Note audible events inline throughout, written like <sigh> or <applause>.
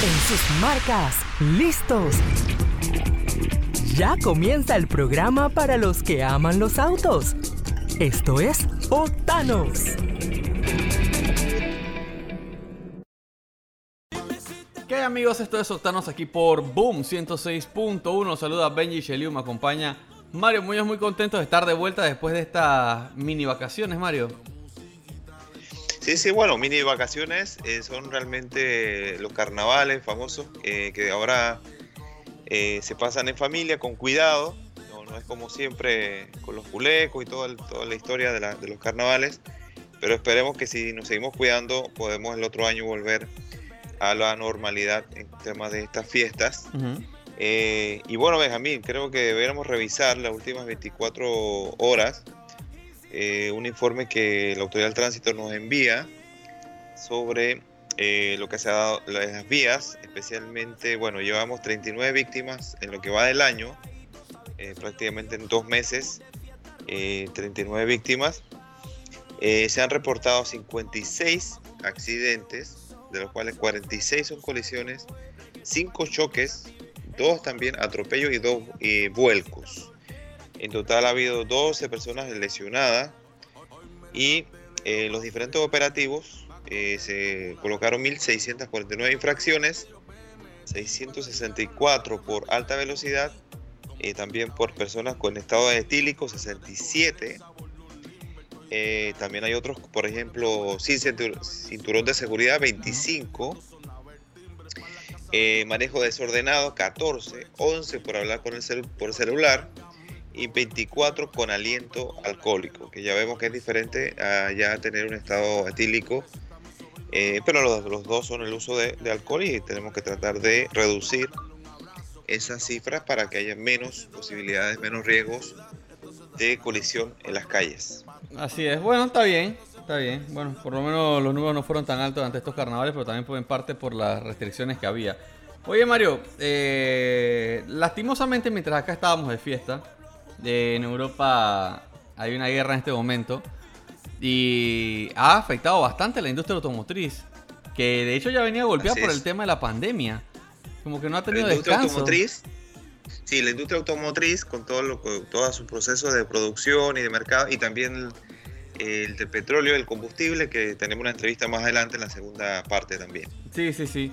En sus marcas, listos. Ya comienza el programa para los que aman los autos. Esto es Octanos. ¿Qué hay amigos? Esto es Octanos aquí por Boom 106.1. Saluda Benji Sheliu, me acompaña Mario Muñoz, muy contento de estar de vuelta después de estas mini vacaciones, Mario. Sí, sí, bueno, mini vacaciones eh, son realmente los carnavales famosos eh, que ahora eh, se pasan en familia con cuidado. No, es como siempre con los culecos y toda, toda la historia de, los carnavales. Pero esperemos que si nos seguimos cuidando podemos el otro año volver a la normalidad en temas de estas fiestas. y bueno, Benjamín, creo que deberíamos revisar las últimas 24 horas eh, un informe que la Autoridad del Tránsito nos envía sobre eh, lo que se ha dado las vías, especialmente, bueno, llevamos 39 víctimas en lo que va del año, eh, prácticamente en dos meses, 39 víctimas. se han reportado 56 accidentes, de los cuales 46 son colisiones, 5 choques, 2 también atropellos y 2 vuelcos. En total ha habido 12 personas lesionadas y eh, los diferentes operativos eh, se colocaron 1.649 infracciones, 664 por alta velocidad, y también por personas con estado etílico, 67. Eh, también hay otros, por ejemplo, sin cinturón de seguridad, 25. manejo desordenado, 14. 11 por hablar con el por celular y 24 con aliento alcohólico, que ya vemos que es diferente a ya tener un estado etílico, eh, pero los, dos son el uso de, alcohol y tenemos que tratar de reducir esas cifras para que haya menos posibilidades, menos riesgos de colisión en las calles. Así es, bueno, está bien, está bien. Bueno, por lo menos los números no fueron tan altos ante estos carnavales, pero también en parte por las restricciones que había. Oye Mario, eh, lastimosamente mientras acá estábamos de fiesta, en Europa hay una guerra en este momento y ha afectado bastante a la industria automotriz, que de hecho ya venía golpeada por el tema de la pandemia. Como que no ha tenido la industria Automotriz, sí, la industria automotriz con todo, lo, todo su proceso de producción y de mercado y también el, de petróleo, el combustible, que tenemos una entrevista más adelante en la segunda parte también. Sí, sí, sí.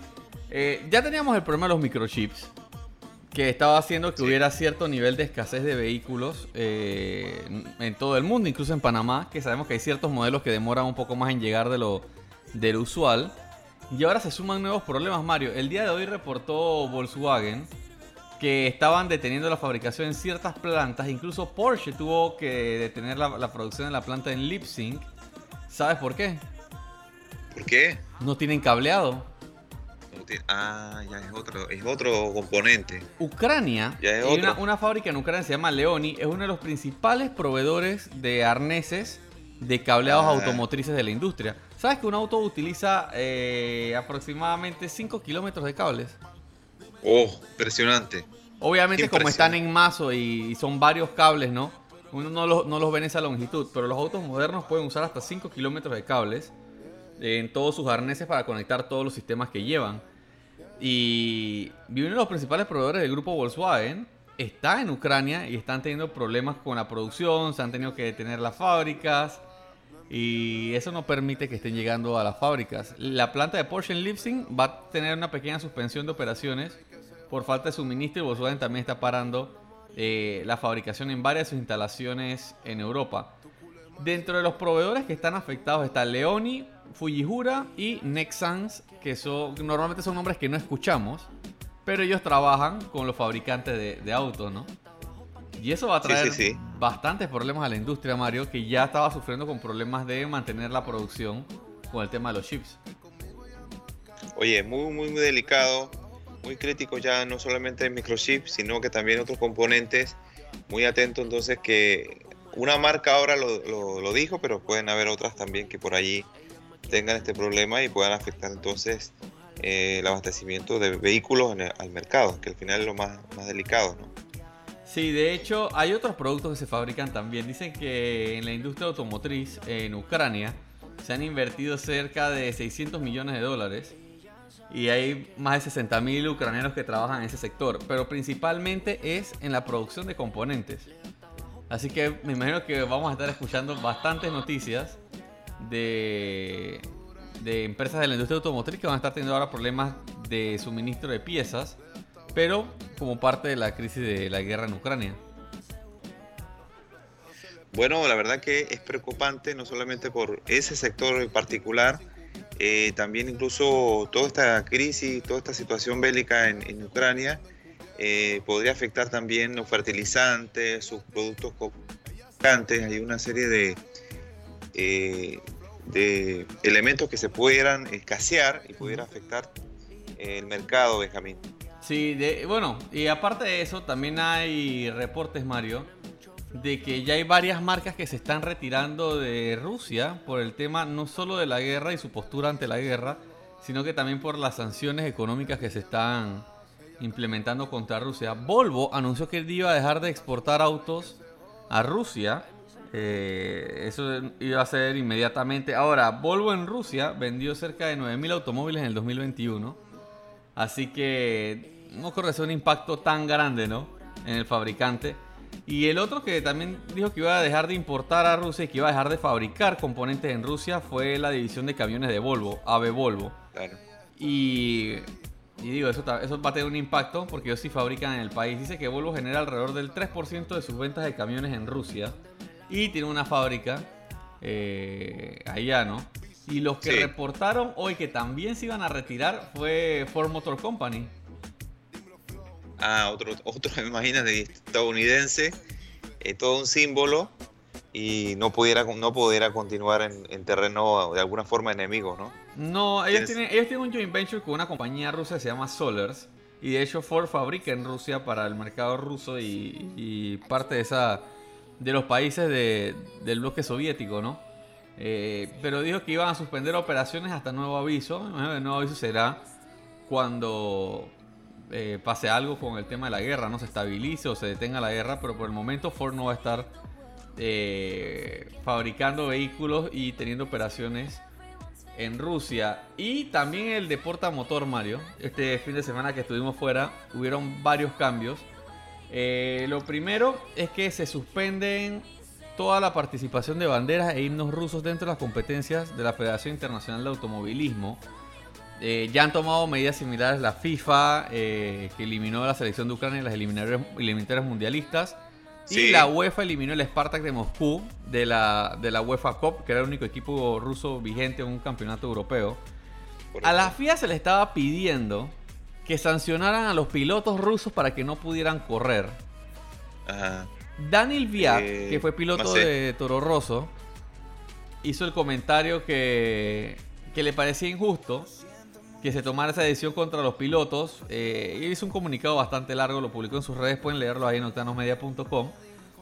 Eh, ya teníamos el problema de los microchips que estaba haciendo que hubiera cierto nivel de escasez de vehículos eh, en todo el mundo, incluso en Panamá, que sabemos que hay ciertos modelos que demoran un poco más en llegar de lo, del usual. Y ahora se suman nuevos problemas, Mario. El día de hoy reportó Volkswagen que estaban deteniendo la fabricación en ciertas plantas. Incluso Porsche tuvo que detener la, la producción en la planta en Leipzig. ¿Sabes por qué? ¿Por qué? No tienen cableado. Ah, ya es otro, es otro componente. Ucrania, hay una, fábrica en Ucrania se llama Leoni, es uno de los principales proveedores de arneses de cableados ah. automotrices de la industria. ¿Sabes que un auto utiliza eh, aproximadamente 5 kilómetros de cables? Oh, impresionante. Obviamente como están en mazo y, son varios cables, ¿no? Uno no los, no los ve en esa longitud, pero los autos modernos pueden usar hasta 5 kilómetros de cables en todos sus arneses para conectar todos los sistemas que llevan. Y uno de los principales proveedores del grupo Volkswagen está en Ucrania y están teniendo problemas con la producción, se han tenido que detener las fábricas y eso no permite que estén llegando a las fábricas. La planta de Porsche en Leipzig va a tener una pequeña suspensión de operaciones por falta de suministro y Volkswagen también está parando eh, la fabricación en varias de sus instalaciones en Europa. Dentro de los proveedores que están afectados está Leoni, Fujihura y Nexans, que son, normalmente son nombres que no escuchamos, pero ellos trabajan con los fabricantes de, autos, ¿no? Y eso va a traer bastantes problemas a la industria, Mario, que ya estaba sufriendo con problemas de mantener la producción con el tema de los chips. Oye, muy, muy, muy delicado, muy crítico ya no solamente en microchips, sino que también otros componentes. Muy atento entonces que una marca ahora lo, lo dijo, pero pueden haber otras también que por allí tengan este problema y puedan afectar entonces eh, el abastecimiento de vehículos al mercado, que al final es lo más, más delicado, ¿no? Sí, de hecho hay otros productos que se fabrican también. Dicen que en la industria automotriz en Ucrania se han invertido cerca de 600 millones de dólares y hay más de 60.000 ucranianos que trabajan en ese sector, pero principalmente es en la producción de componentes. Así que me imagino que vamos a estar escuchando bastantes noticias de, de empresas de la industria automotriz que van a estar teniendo ahora problemas de suministro de piezas, pero como parte de la crisis de la guerra en Ucrania. Bueno, la verdad que es preocupante, no solamente por ese sector en particular, eh, también incluso toda esta crisis, toda esta situación bélica en, Ucrania eh, podría afectar también los fertilizantes, sus productos cocantes, hay una serie de, eh, de elementos que se pudieran escasear y pudiera afectar el mercado, Benjamín. Sí, bueno, y aparte de eso, también hay reportes, Mario, de que ya hay varias marcas que se están retirando de Rusia por el tema no solo de la guerra y su postura ante la guerra, sino que también por las sanciones económicas que se están implementando contra Rusia. Volvo anunció que iba a dejar de exportar autos a Rusia. Eh, eso iba a ser inmediatamente. Ahora, Volvo en Rusia vendió cerca de 9.000 automóviles en el 2021. Así que no corre un impacto tan grande, ¿no? En el fabricante. Y el otro que también dijo que iba a dejar de importar a Rusia y que iba a dejar de fabricar componentes en Rusia fue la división de camiones de Volvo, AB Volvo. Y, digo, eso, eso va a tener un impacto porque ellos sí fabrican en el país. Dice que Volvo genera alrededor del 3% de sus ventas de camiones en Rusia y tiene una fábrica eh, allá, ¿no? Y los que reportaron hoy que también se iban a retirar fue Ford Motor Company. Ah, otro, otro, <laughs> imagínate, estadounidense, eh, todo un símbolo y no pudiera, no pudiera continuar en, terreno de alguna forma enemigo, ¿no? No, ellos tienen, ellos tienen un joint venture con una compañía rusa que se llama Solers y de hecho Ford fabrica en Rusia para el mercado ruso y, parte de esa de los países del bloque soviético, ¿no? Eh, pero dijo que iban a suspender operaciones hasta nuevo aviso. El nuevo aviso será cuando eh, pase algo con el tema de la guerra, no se estabilice o se detenga la guerra, pero por el momento Ford no va a estar eh, fabricando vehículos y teniendo operaciones en Rusia. Y también el de motor Mario. Este fin de semana que estuvimos fuera, hubieron varios cambios. Eh, lo primero es que se suspenden toda la participación de banderas e himnos rusos dentro de las competencias de la Federación Internacional de Automovilismo. Eh, ya han tomado medidas similares la FIFA, eh, que eliminó la selección de Ucrania en las eliminatorias, mundialistas. Y la UEFA eliminó el Spartak de Moscú de la, de la UEFA Cup, que era el único equipo ruso vigente en un campeonato europeo. A la FIA se le estaba pidiendo que sancionaran a los pilotos rusos para que no pudieran correr. Daniel Viat, eh, que fue piloto de Toro Rosso, hizo el comentario que, que le parecía injusto que se tomara esa decisión contra los pilotos. Eh, hizo un comunicado bastante largo, lo publicó en sus redes, pueden leerlo ahí en octanosmedia.com,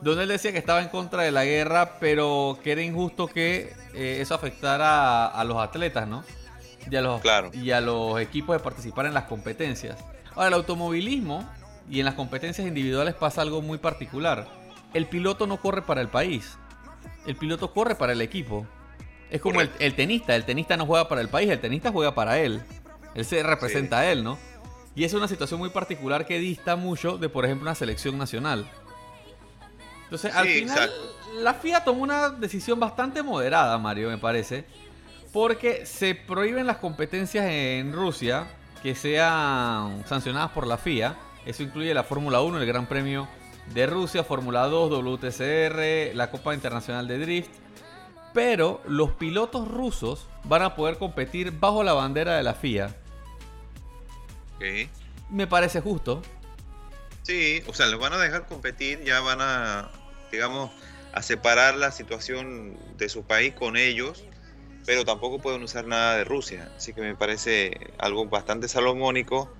donde él decía que estaba en contra de la guerra, pero que era injusto que eh, eso afectara a, los atletas, ¿no? Y a los, y a los equipos de participar en las competencias. Ahora, el automovilismo y en las competencias individuales pasa algo muy particular. El piloto no corre para el país, el piloto corre para el equipo. Es como el, el, tenista, el tenista no juega para el país, el tenista juega para él. Él se representa a él, ¿no? Y es una situación muy particular que dista mucho de, por ejemplo, una selección nacional. Entonces, al final, la FIA tomó una decisión bastante moderada, Mario, me parece. Porque se prohíben las competencias en Rusia que sean sancionadas por la FIA. Eso incluye la Fórmula 1, el Gran Premio de Rusia, Fórmula 2, WTCR, la Copa Internacional de Drift. Pero los pilotos rusos van a poder competir bajo la bandera de la FIA. Me parece justo. Sí, o sea, los van a dejar competir, ya van a, digamos, a separar la situación de su país con ellos, pero tampoco pueden usar nada de Rusia. Así que me parece algo bastante salomónico.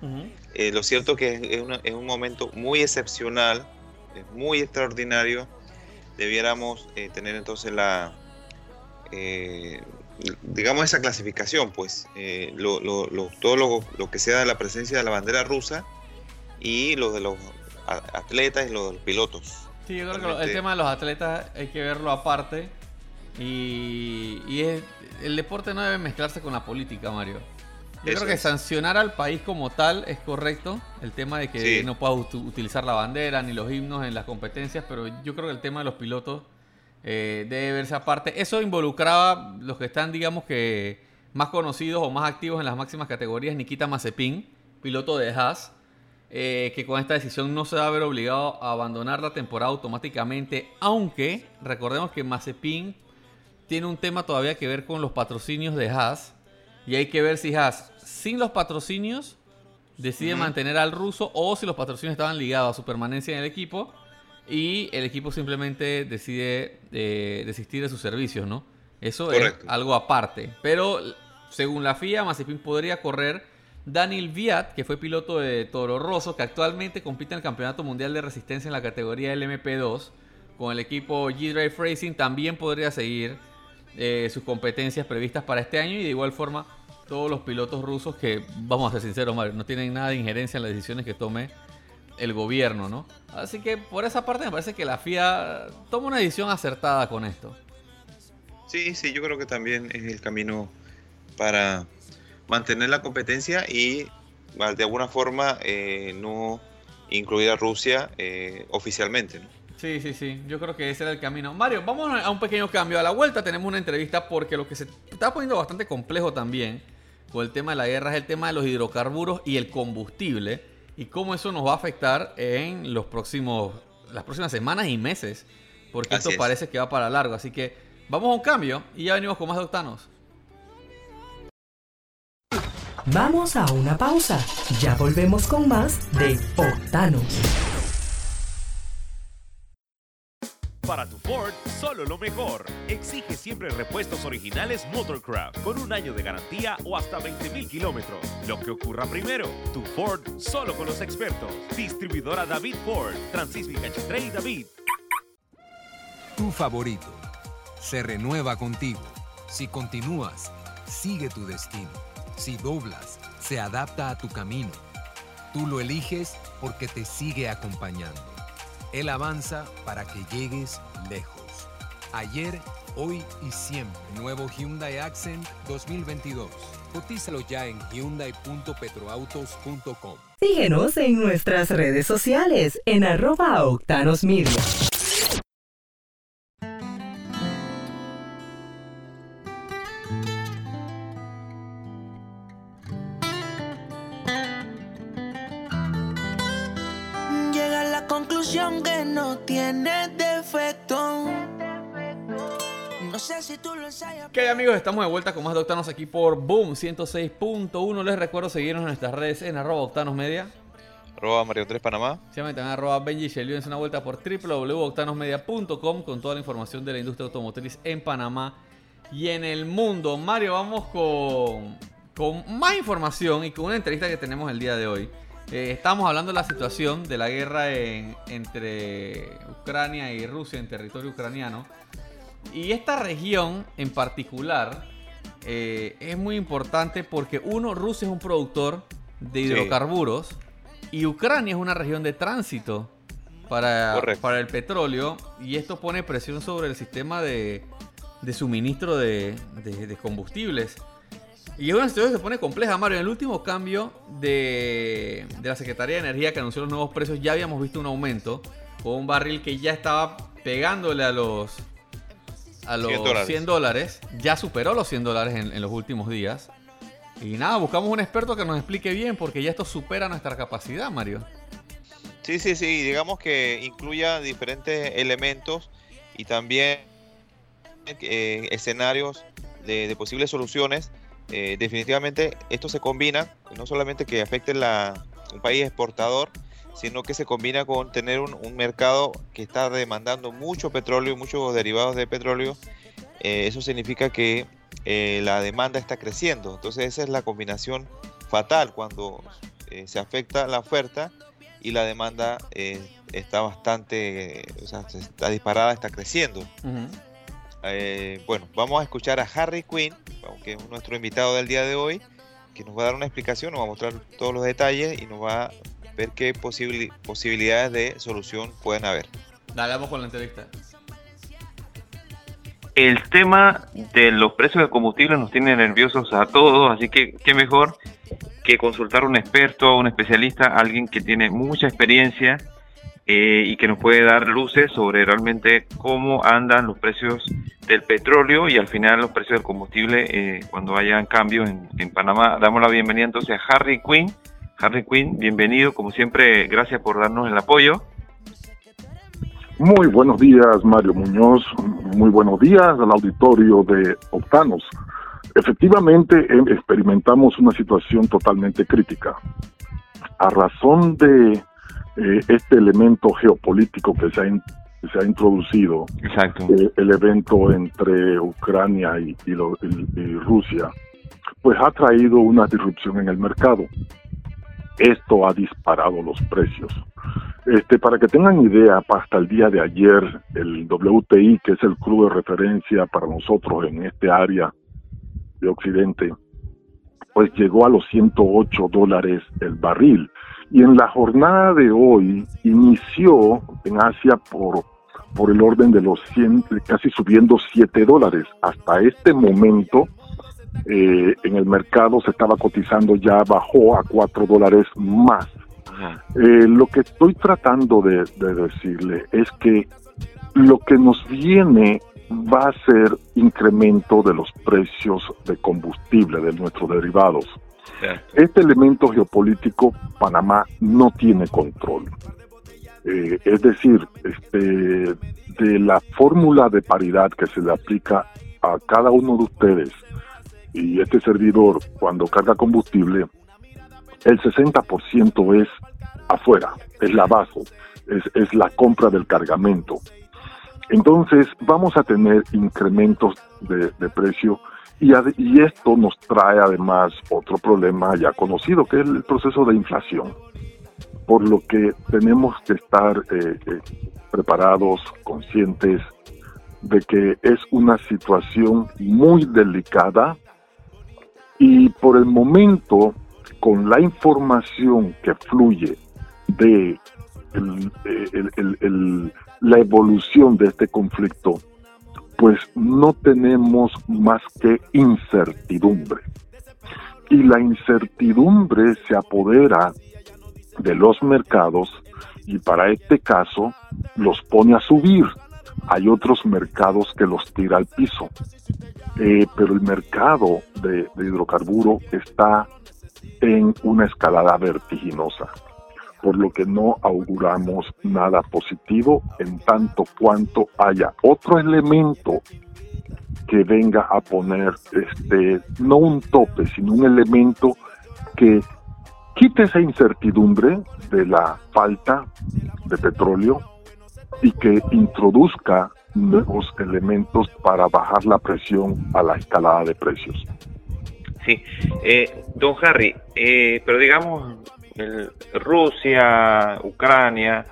Eh, lo cierto es que es, un momento muy excepcional, es muy extraordinario. Debiéramos eh, tener entonces la, eh, digamos, esa clasificación, pues, eh, lo, todo lo, que sea de la presencia de la bandera rusa y lo de los atletas y lo de los pilotos. Sí, yo creo que el tema de los atletas hay que verlo aparte y, el deporte no debe mezclarse con la política, Mario. Yo creo que sancionar al país como tal es correcto. El tema de que no pueda utilizar la bandera ni los himnos en las competencias, pero yo creo que el tema de los pilotos eh, debe verse aparte. Eso involucraba los que están, digamos que, más conocidos o más activos en las máximas categorías. Nikita Mazepin, piloto de Haas, eh, que con esta decisión no se va a ver obligado a abandonar la temporada automáticamente, aunque recordemos que Mazepin tiene un tema todavía que ver con los patrocinios de Haas. Y hay que ver si Haas, sin los patrocinios, decide mantener al ruso o si los patrocinios estaban ligados a su permanencia en el equipo y el equipo simplemente decide eh, desistir de sus servicios, ¿no? Eso es algo aparte. Pero según la FIA, Mazepin podría correr Daniel Viat, que fue piloto de Toro Rosso, que actualmente compite en el Campeonato Mundial de Resistencia en la categoría LMP2, con el equipo G-Drive Racing, también podría seguir eh, sus competencias previstas para este año y de igual forma todos los pilotos rusos que, vamos a ser sinceros, no tienen nada de injerencia en las decisiones que tome el gobierno, ¿no? Así que por esa parte me parece que la FIA toma una decisión acertada con esto. Sí, sí, yo creo que también es el camino para mantener la competencia y de alguna forma eh, no incluir a Rusia eh, oficialmente. ¿no? Sí, sí, sí. Yo creo que ese era el camino. Mario, vamos a un pequeño cambio. A la vuelta tenemos una entrevista porque lo que se está poniendo bastante complejo también con el tema de la guerra es el tema de los hidrocarburos y el combustible y cómo eso nos va a afectar en los próximos, las próximas semanas y meses. Porque esto parece que va para largo. Así que vamos a un cambio y ya venimos con más de Octanos. Vamos a una pausa. Ya volvemos con más de Octanos. Para tu Ford, solo lo mejor. Exige siempre repuestos originales Motorcraft con un año de garantía o hasta 20.000 kilómetros. Lo que ocurra primero, tu Ford solo con los expertos. Distribuidora David Ford, Francisco Cachetre David. Tu favorito se renueva contigo. Si continúas, sigue tu destino. Si doblas, se adapta a tu camino. Tú lo eliges porque te sigue acompañando él avanza para que llegues lejos. Ayer, hoy y siempre. Nuevo Hyundai Accent 2022. Cotízalo ya en hyundai.petroautos.com. Síguenos en nuestras redes sociales en arroba octanosmedia. que no tiene defecto. No sé si tú lo ¿Qué amigos? Estamos de vuelta con más de Octanos aquí por Boom 106.1. Les recuerdo seguirnos en nuestras redes en arroba Octanos Media. Arroba Mario 3 Panamá. Sí, también arroba Benji una vuelta por www.octanosmedia.com con toda la información de la industria automotriz en Panamá y en el mundo. Mario, vamos con, con más información y con una entrevista que tenemos el día de hoy. Eh, estamos hablando de la situación de la guerra entre Ucrania y Rusia en territorio ucraniano. Y esta región en particular eh, es muy importante porque uno, Rusia es un productor de hidrocarburos y Ucrania es una región de tránsito para, para el petróleo y esto pone presión sobre el sistema de, suministro de combustibles. Y es una situación que se pone compleja, Mario. En el último cambio de, la Secretaría de Energía que anunció los nuevos precios, ya habíamos visto un aumento con un barril que ya estaba pegándole a los, a los 100 dólares. Ya superó los 100 dólares en, los últimos días. Y nada, buscamos un experto que nos explique bien porque ya esto supera nuestra capacidad, Mario. Sí, sí, sí. Digamos que incluya diferentes elementos y también eh, escenarios de posibles soluciones eh, definitivamente esto se combina, no solamente que afecte la, un país exportador, sino que se combina con tener un, mercado que está demandando mucho petróleo, muchos derivados de petróleo. Eh, eso significa que eh, la demanda está creciendo. Entonces esa es la combinación fatal cuando se afecta la oferta y la demanda está bastante, o sea, está disparada, está creciendo. Eh, bueno, vamos a escuchar a Harry Quinn, que es nuestro invitado del día de hoy, que nos va a dar una explicación, nos va a mostrar todos los detalles y nos va a ver qué posibilidades de solución pueden haber. Dale, vamos con la entrevista. el tema de los precios de combustible nos tiene nerviosos a todos, así que qué mejor que consultar a un experto, un especialista, alguien que tiene mucha experiencia eh, y que nos puede dar luces sobre realmente cómo andan los precios del petróleo y al final los precios del combustible eh, cuando hayan cambios en, en, Panamá. Damos la bienvenida entonces a Harry Quinn. Harry Quinn, bienvenido, como siempre, gracias por darnos el apoyo. Muy buenos días, Mario Muñoz. Muy buenos días al auditorio de Octanos. Efectivamente, em, experimentamos una situación totalmente crítica. A razón de eh, este elemento geopolítico que se ha, se ha introducido, Exacto. Eh, el evento entre Ucrania y, y, Rusia, pues ha traído una disrupción en el mercado. Esto ha disparado los precios. Este, para que tengan idea, hasta el día de ayer, el WTI, que es el crudo de referencia para nosotros en este área de Occidente, pues llegó a los 108 dólares el barril. Y en la jornada de hoy inició en Asia por, por el orden de los 100, casi subiendo 7 dólares. Hasta este momento eh, en el mercado se estaba cotizando ya bajó a 4 dólares más. Eh, lo que estoy tratando de, de decirle es que lo que nos viene va a ser incremento de los precios de combustible, de nuestros derivados. Este elemento geopolítico Panamá no tiene control. Eh, es decir, este, de la fórmula de paridad que se le aplica a cada uno de ustedes y este servidor cuando carga combustible, el 60% es afuera, es la base, es, la compra del cargamento. Entonces vamos a tener incrementos de precio y, esto nos trae además otro problema ya conocido, que es el proceso de inflación. Por lo que tenemos que estar eh, eh, preparados, conscientes de que es una situación muy delicada y por el momento, con la información que fluye de el, la evolución de este conflicto, pues no tenemos más que incertidumbre. Y la incertidumbre se apodera de los mercados y para este caso los pone a subir. Hay otros mercados que los tira al piso. Eh, pero el mercado de, de hidrocarburo está en una escalada vertiginosa por lo que no auguramos nada positivo en tanto cuanto haya otro elemento que venga a poner este no un tope, sino un elemento que quite esa incertidumbre de la falta de petróleo y que introduzca nuevos elementos para bajar la presión a la escalada de precios. Sí, eh, don Harry, eh, pero digamos, el, Rusia, Ucrania,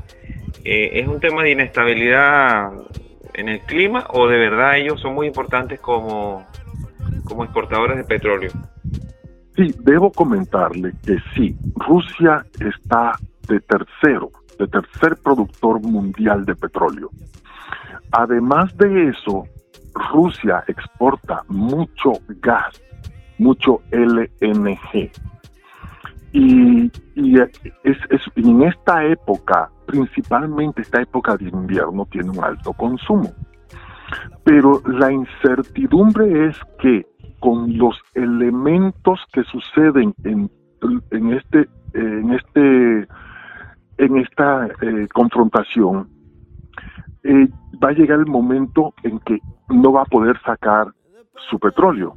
eh, ¿es un tema de inestabilidad en el clima o de verdad ellos son muy importantes como, como exportadores de petróleo? Sí, debo comentarle que sí, Rusia está de tercero, de tercer productor mundial de petróleo. Además de eso, Rusia exporta mucho gas, mucho LNG. Y, es, en esta época, principalmente esta época de invierno, tiene un alto consumo. Pero la incertidumbre es que con los elementos que suceden en, este en este en esta eh, confrontación eh, va a llegar el momento en que no va a poder sacar su petróleo,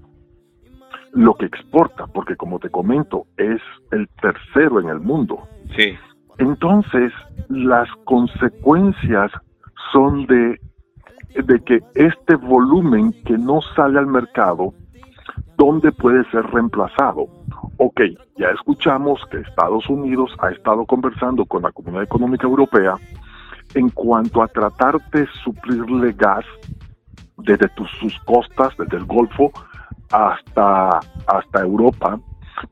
lo que exporta, porque como te comento, es el tercero en el mundo. Sí. Entonces, las consecuencias son de, de que este volumen que no sale al mercado, ¿dónde puede ser reemplazado? Ok, ya escuchamos que Estados Unidos ha estado conversando con la Comunidad Económica Europea en cuanto a tratar de suplirle gas desde sus costas, desde el Golfo hasta, hasta Europa,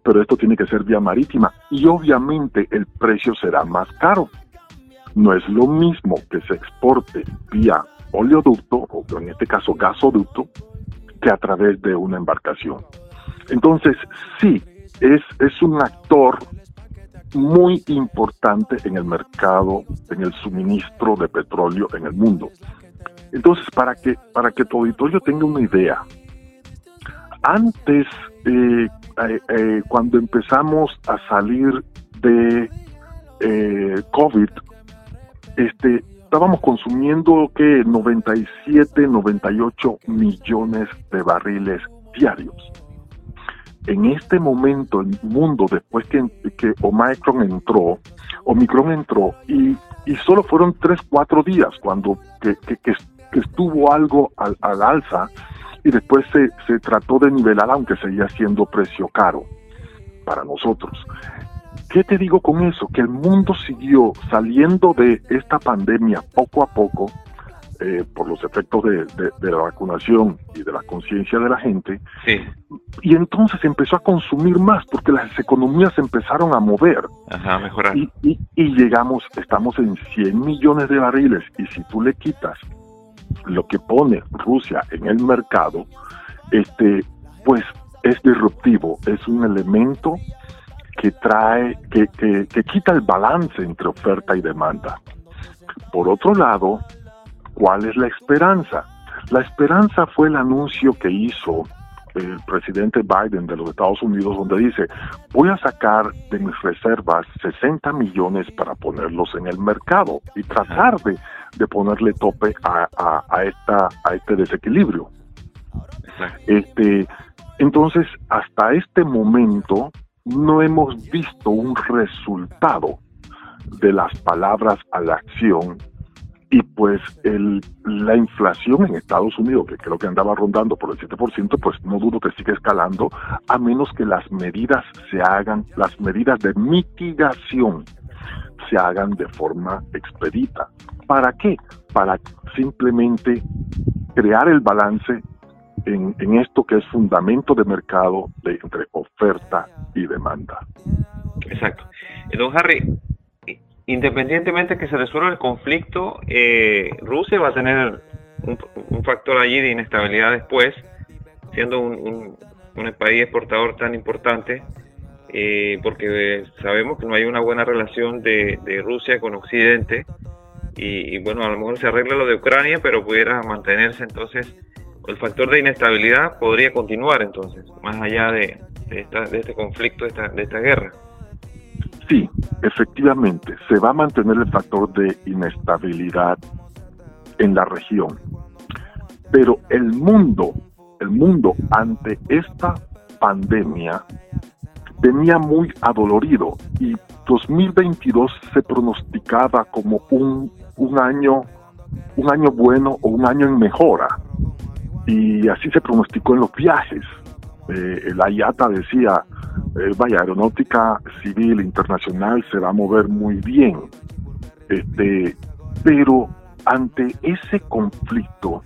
pero esto tiene que ser vía marítima y obviamente el precio será más caro. No es lo mismo que se exporte vía oleoducto, o en este caso gasoducto, que a través de una embarcación. Entonces, sí, es, es un actor muy importante en el mercado, en el suministro de petróleo en el mundo. Entonces, para que, para que tu auditorio tenga una idea, antes, eh, eh, eh, cuando empezamos a salir de COVID, este, estábamos consumiendo que 97, 98 millones de barriles diarios. En este momento, el mundo, después que, que Omicron entró, Omicron entró y, y solo fueron 3, 4 días cuando que, que, estuvo algo al, al, alza y después se, se trató de nivelar, aunque seguía siendo precio caro para nosotros. ¿Qué te digo con eso? Que el mundo siguió saliendo de esta pandemia poco a poco eh, por los efectos de, la vacunación y de la conciencia de la gente. Sí. Y entonces empezó a consumir más porque las economías empezaron a mover. Ajá, mejorar. Y, y, y llegamos, estamos en 100 millones de barriles y si tú le quitas lo que pone Rusia en el mercado, este, pues es disruptivo, es un elemento que trae, que, que, quita el balance entre oferta y demanda. Por otro lado, ¿cuál es la esperanza? La esperanza fue el anuncio que hizo el presidente Biden de los Estados Unidos, donde dice, voy a sacar de mis reservas 60 millones para ponerlos en el mercado y tratar de, de ponerle tope a, a, esta, a este desequilibrio. Este, entonces, hasta este momento, no hemos visto un resultado de las palabras a la acción y pues el, la inflación en Estados Unidos, que creo que andaba rondando por el 7%, pues no dudo que siga escalando, a menos que las medidas se hagan, las medidas de mitigación se hagan de forma expedita. ¿Para qué? Para simplemente crear el balance en, esto que es fundamento de mercado de, entre oferta y demanda. Exacto. Don Harry, independientemente que se resuelva el conflicto, eh, Rusia va a tener un, factor allí de inestabilidad después, siendo un, un, país exportador tan importante, eh, porque sabemos que no hay una buena relación de, de Rusia con Occidente. Y, bueno, a lo mejor se arregla lo de Ucrania, pero pudiera mantenerse entonces el factor de inestabilidad podría continuar entonces, más allá de, de, este conflicto, de esta, de esta guerra. Sí, efectivamente, se va a mantener el factor de inestabilidad en la región. Pero el mundo, el mundo ante esta pandemia venía muy adolorido y 2022 se pronosticaba como un, un año un año bueno o un año en mejora y así se pronosticó en los viajes. Eh, la IATA decía, eh, vaya, aeronáutica civil internacional se va a mover muy bien, este, pero ante ese conflicto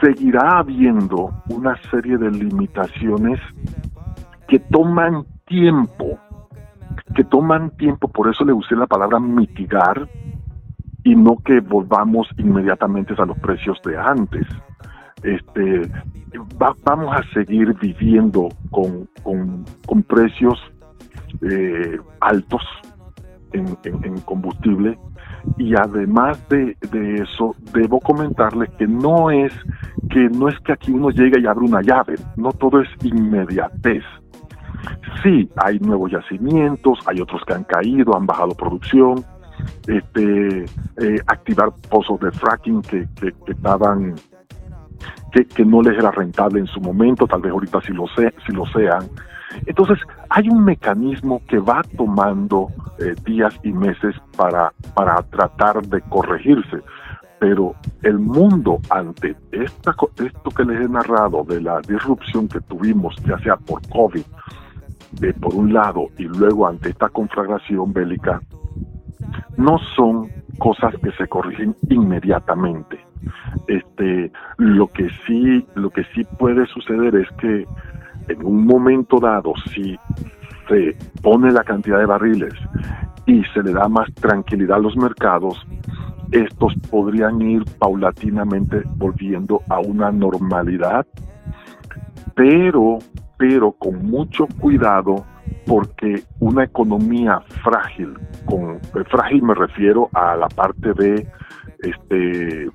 seguirá habiendo una serie de limitaciones que toman tiempo, que toman tiempo, por eso le usé la palabra mitigar y no que volvamos inmediatamente a los precios de antes. Este, vamos a seguir viviendo con, con, precios eh, altos en, en, combustible. Y además de, de, eso debo comentarles que no es que no es que aquí uno llegue y abre una llave no todo es inmediatez sí hay nuevos yacimientos hay otros que han caído han bajado producción este eh, activar pozos de fracking que, que, que estaban que, no les era rentable en su momento, tal vez ahorita sí lo, sé, si lo sean. Entonces, hay un mecanismo que va tomando eh, días y meses para, para tratar de corregirse, pero el mundo ante esta, esto que les he narrado de la disrupción que tuvimos, ya sea por COVID, de, por un lado, y luego ante esta conflagración bélica, no son cosas que se corrigen inmediatamente. Este, lo que sí, lo que sí puede suceder es que en un momento dado, si se pone la cantidad de barriles y se le da más tranquilidad a los mercados, estos podrían ir paulatinamente volviendo a una normalidad, pero, pero con mucho cuidado porque una economía frágil, con eh, frágil me refiero a la parte de este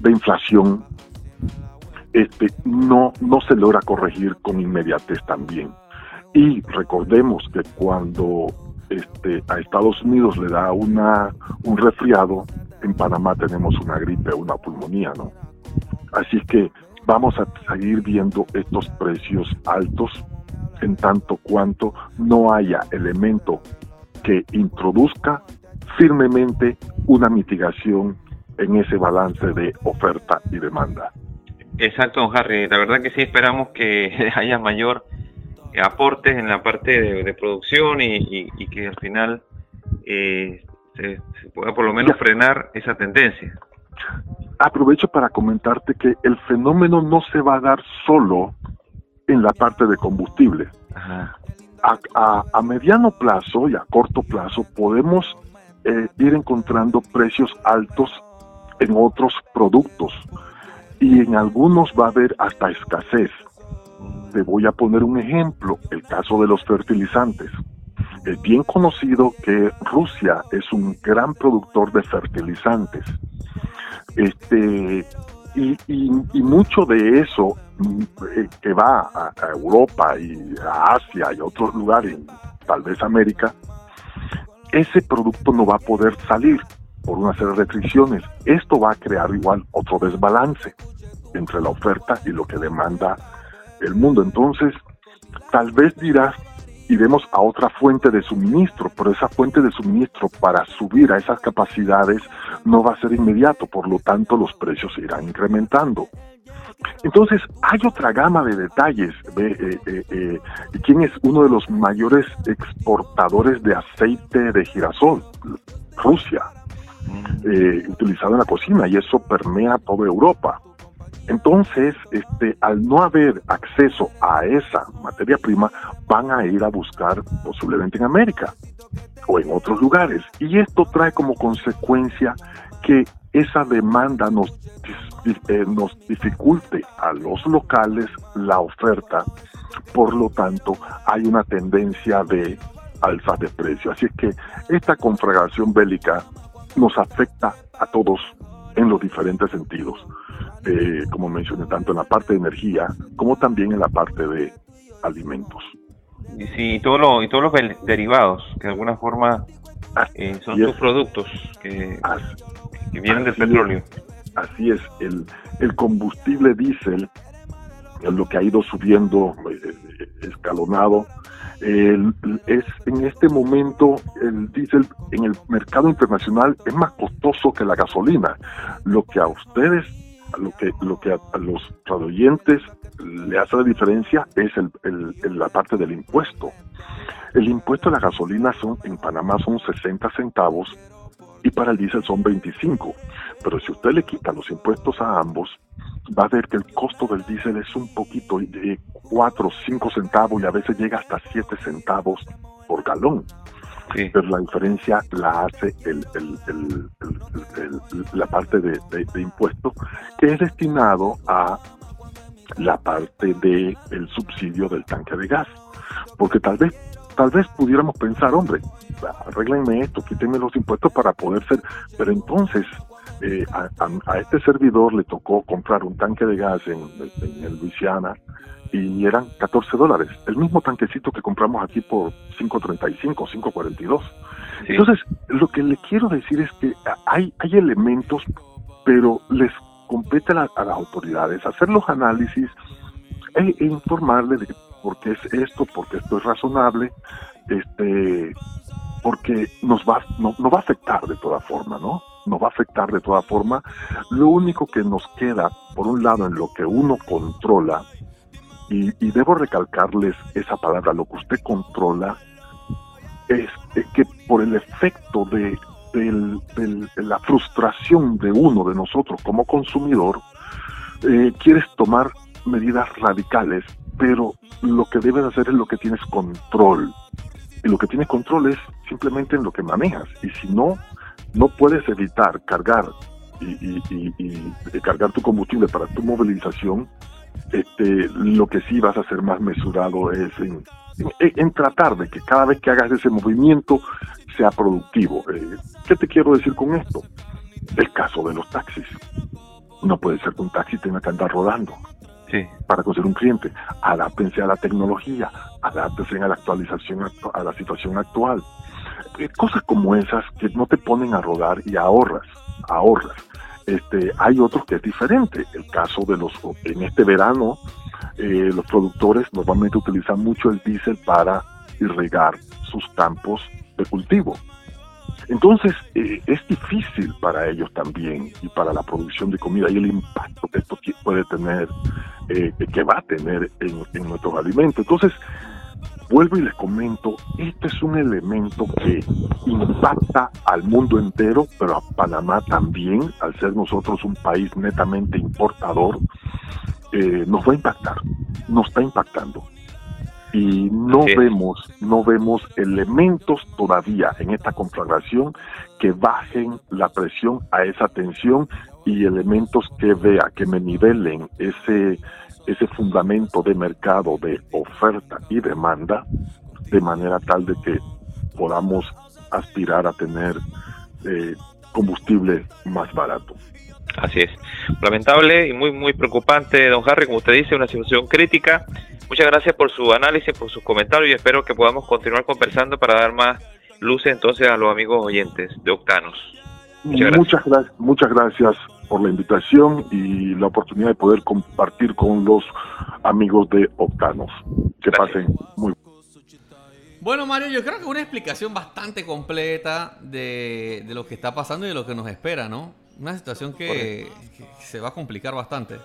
de inflación, este no no se logra corregir con inmediatez también. Y recordemos que cuando este, a Estados Unidos le da una, un resfriado, en Panamá tenemos una gripe, una pulmonía, ¿no? Así que vamos a seguir viendo estos precios altos en tanto cuanto no haya elemento que introduzca firmemente una mitigación en ese balance de oferta y demanda. Exacto, don Harry. La verdad que sí esperamos que <laughs> haya mayor aportes en la parte de, producción y, que al final eh, se, pueda por lo menos frenar esa tendencia. Aprovecho para comentarte que el fenómeno no se va a dar solo en la parte de combustible. A, mediano plazo y a corto plazo podemos eh, ir encontrando precios altos en otros productos y en algunos va a haber hasta escasez. Te voy a poner un ejemplo, el caso de los fertilizantes. Es bien conocido que Rusia es un gran productor de fertilizantes. Este, y, mucho de eso eh, que va a, Europa y a Asia y a otros lugares, tal vez América, ese producto no va a poder salir por una serie de restricciones. Esto va a crear igual otro desbalance entre la oferta y lo que demanda el mundo. Entonces, tal vez dirás, iremos a otra fuente de suministro, pero esa fuente de suministro para subir a esas capacidades no va a ser inmediato, por lo tanto los precios se irán incrementando. Entonces, hay otra gama de detalles. Eh, eh, eh, ¿Quién es uno de los mayores exportadores de aceite de girasol? Rusia, mm. utilizado en la cocina, y eso permea toda Europa. Entonces, este, al no haber acceso a esa materia prima, van a ir a buscar posiblemente en América o en otros lugares. Y esto trae como consecuencia que esa demanda nos, eh, nos dificulte a los locales la oferta. Por lo tanto, hay una tendencia de alza de precio. Así es que esta conflagración bélica nos afecta a todos en los diferentes sentidos. Eh, como mencioné, tanto en la parte de energía como también en la parte de alimentos. Y sí, y, todo lo, y todos los derivados, que de alguna forma eh, son sus productos que, vienen del petróleo. así es, el, el combustible diésel, lo que ha ido subiendo eh, escalonado, es en este momento el diésel en el mercado internacional es más costoso que la gasolina. Lo que a ustedes lo que, lo que a, los radioyentes le hace la diferencia es el, la parte del impuesto. El impuesto a la gasolina son, en Panamá son 60 centavos y para el diésel son 25. Pero si usted le quita los impuestos a ambos, va a ver que el costo del diésel es un poquito de 4 o 5 centavos y a veces llega hasta 7 centavos por galón. Pero la diferencia la hace el, la parte de, impuesto que es destinado a la parte del el subsidio del tanque de gas. Porque tal vez tal vez pudiéramos pensar, hombre, arreglenme esto, quítenme los impuestos para poder ser, pero entonces eh, a, este servidor le tocó comprar un tanque de gas en, en, en Luisiana y eran 14 dólares. El mismo tanquecito que compramos aquí por 5.35, 5.42. Entonces, lo que le quiero decir es que hay, hay elementos, pero les compete a, las autoridades hacer los análisis e, e, informarle de por qué es esto, por qué esto es razonable, este, porque nos va, no, no va a afectar de toda forma, ¿no? Nos va a afectar de toda forma. Lo único que nos queda, por un lado, en lo que uno controla, y, debo recalcarles esa palabra, lo que usted controla es, que por el efecto de, la frustración de uno, de nosotros como consumidor, eh, quieres tomar medidas radicales, pero lo que debes hacer es lo que tienes control. Y lo que tienes control es simplemente en lo que manejas. Y si no, no puedes evitar cargar y, cargar tu combustible para tu movilización, este, lo que sí vas a ser más mesurado es en, en, tratar de que cada vez que hagas ese movimiento sea productivo. Eh, ¿Qué te quiero decir con esto? El caso de los taxis. No puede ser que un taxi tenga que andar rodando para conseguir un cliente. Adáptense a la tecnología, adáptense a la actualización, a la situación actual. Eh, cosas como esas que no te ponen a rodar y ahorras, ahorras. Este, hay otros que es diferente. El caso de los, en este verano, eh, los productores normalmente utilizan mucho el diésel para irrigar sus campos de cultivo. Entonces, eh, es difícil para ellos también y para la producción de comida y el impacto que esto puede tener, eh, que va a tener en, nuestros alimentos. Entonces, vuelvo y les comento, este es un elemento que impacta al mundo entero, pero a Panamá también, al ser nosotros un país netamente importador, eh, nos va a impactar, nos está impactando y no vemos no vemos elementos todavía en esta conflagración que bajen la presión a esa tensión y elementos que vea que me nivelen ese ese fundamento de mercado de oferta y demanda de manera tal de que podamos aspirar a tener eh, combustible más barato. Así es. Lamentable y muy muy preocupante, don Harry, como usted dice, una situación crítica Muchas gracias por su análisis, por sus comentarios y espero que podamos continuar conversando para dar más luces entonces a los amigos oyentes de Octanos. Muchas gracias. Muchas, gracias por la invitación y la oportunidad de poder compartir con los amigos de Octanos. Que pasen muy bueno, Mario, yo creo que una explicación bastante completa de, lo que está pasando y de lo que nos espera, ¿no? Una situación que se va a complicar bastante.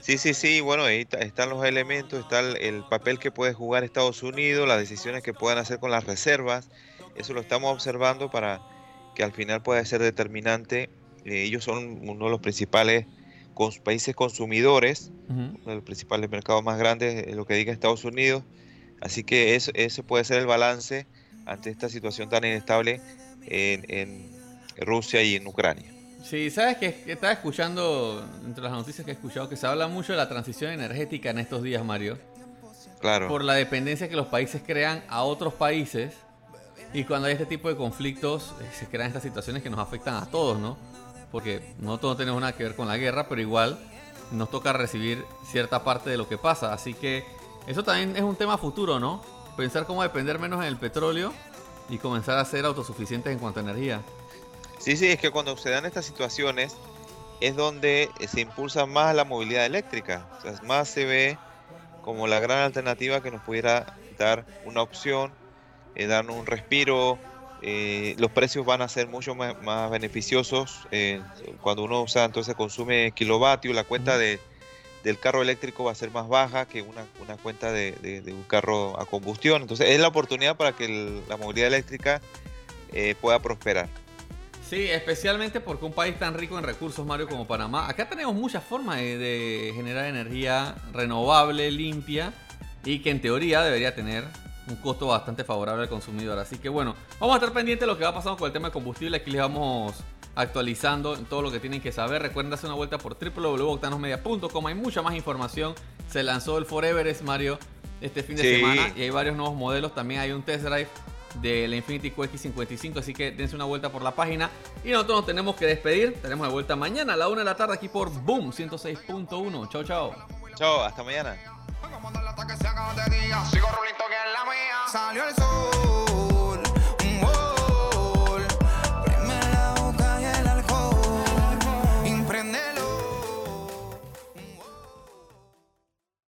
Sí, sí, sí, bueno, ahí están los elementos, está el, papel que puede jugar Estados Unidos, las decisiones que puedan hacer con las reservas, eso lo estamos observando para que al final pueda ser determinante. Eh, ellos son uno de los principales países consumidores, uno de los principales mercados más grandes, en lo que diga Estados Unidos, así que eso, ese puede ser el balance ante esta situación tan inestable en Rusia y en Ucrania. Sí, sabes que, estaba escuchando, entre las noticias que he escuchado, que se habla mucho de la transición energética en estos días, Mario. Claro. Por la dependencia que los países crean a otros países. Y cuando hay este tipo de conflictos, eh, se crean estas situaciones que nos afectan a todos, ¿no? Porque no todos tenemos nada que ver con la guerra, pero igual nos toca recibir cierta parte de lo que pasa. Así que eso también es un tema futuro, ¿no? Pensar cómo depender menos en el petróleo y comenzar a ser autosuficientes en cuanto a energía. Sí, sí, es que cuando se dan estas situaciones es donde se impulsa más la movilidad eléctrica. O más se ve como la gran alternativa que nos pudiera dar una opción, eh, darnos un respiro. Eh, los precios van a ser mucho más, beneficiosos eh, cuando uno usa, entonces consume kilovatio, la cuenta de, del carro eléctrico va a ser más baja que una, una cuenta de, un carro a combustión. Entonces es la oportunidad para que la movilidad eléctrica pueda prosperar. Sí, especialmente porque un país tan rico en recursos, Mario, como Panamá, acá tenemos muchas formas de, generar energía renovable, limpia y que en teoría debería tener un costo bastante favorable al consumidor. Así que bueno, vamos a estar pendientes de lo que va pasando con el tema de combustible. Aquí les vamos actualizando todo lo que tienen que saber. Recuerden darse una vuelta por www.octanosmedia.com. Hay mucha más información. Se lanzó el Forever Mario este fin de semana y hay varios nuevos modelos. También hay un test drive de la Infinity QX55, así que dense una vuelta por la página. Y nosotros nos tenemos que despedir. Tenemos de vuelta mañana a la 1 de la tarde aquí por Boom 106.1. Chao, chao. Chao, hasta mañana.